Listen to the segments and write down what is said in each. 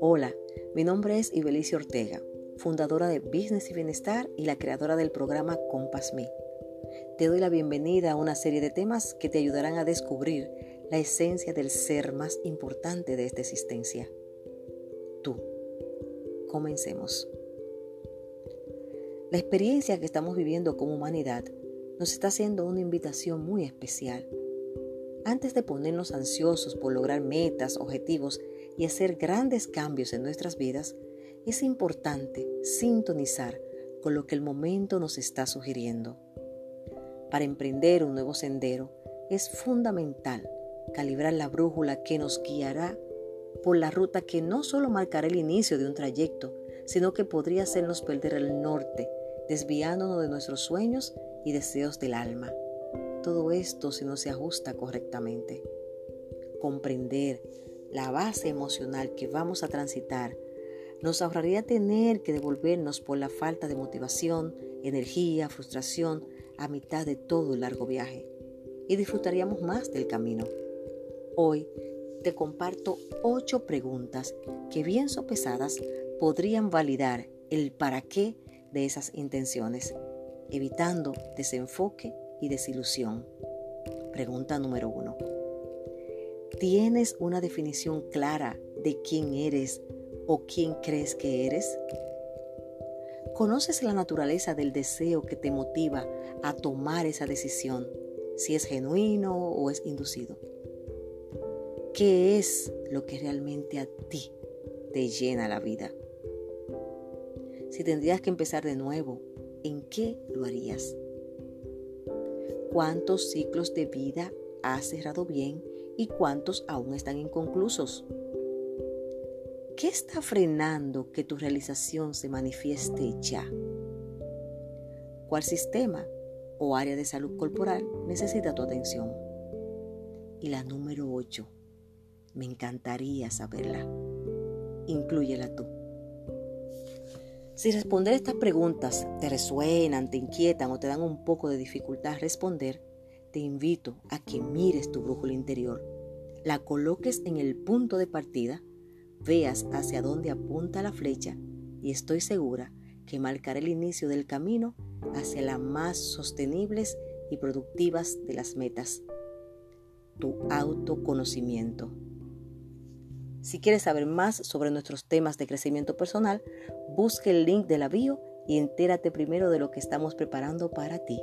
Hola, mi nombre es Ibelicia Ortega, fundadora de Business y Bienestar y la creadora del programa Compass Me. Te doy la bienvenida a una serie de temas que te ayudarán a descubrir la esencia del ser más importante de esta existencia. Tú. Comencemos. La experiencia que estamos viviendo como humanidad nos está haciendo una invitación muy especial. Antes de ponernos ansiosos por lograr metas, objetivos y hacer grandes cambios en nuestras vidas, es importante sintonizar con lo que el momento nos está sugiriendo. Para emprender un nuevo sendero es fundamental calibrar la brújula que nos guiará por la ruta que no solo marcará el inicio de un trayecto, sino que podría hacernos perder el norte desviándonos de nuestros sueños y deseos del alma. Todo esto si no se ajusta correctamente. Comprender la base emocional que vamos a transitar nos ahorraría tener que devolvernos por la falta de motivación, energía, frustración a mitad de todo el largo viaje y disfrutaríamos más del camino. Hoy te comparto ocho preguntas que bien sopesadas podrían validar el para qué de esas intenciones, evitando desenfoque y desilusión. Pregunta número uno. ¿Tienes una definición clara de quién eres o quién crees que eres? ¿Conoces la naturaleza del deseo que te motiva a tomar esa decisión, si es genuino o es inducido? ¿Qué es lo que realmente a ti te llena la vida? Si tendrías que empezar de nuevo, ¿en qué lo harías? ¿Cuántos ciclos de vida has cerrado bien y cuántos aún están inconclusos? ¿Qué está frenando que tu realización se manifieste ya? ¿Cuál sistema o área de salud corporal necesita tu atención? Y la número 8. Me encantaría saberla. Inclúyela tú. Si responder estas preguntas te resuenan, te inquietan o te dan un poco de dificultad responder, te invito a que mires tu brújula interior, la coloques en el punto de partida, veas hacia dónde apunta la flecha y estoy segura que marcará el inicio del camino hacia las más sostenibles y productivas de las metas, tu autoconocimiento. Si quieres saber más sobre nuestros temas de crecimiento personal, busque el link de la bio y entérate primero de lo que estamos preparando para ti.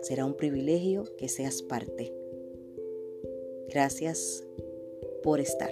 Será un privilegio que seas parte. Gracias por estar.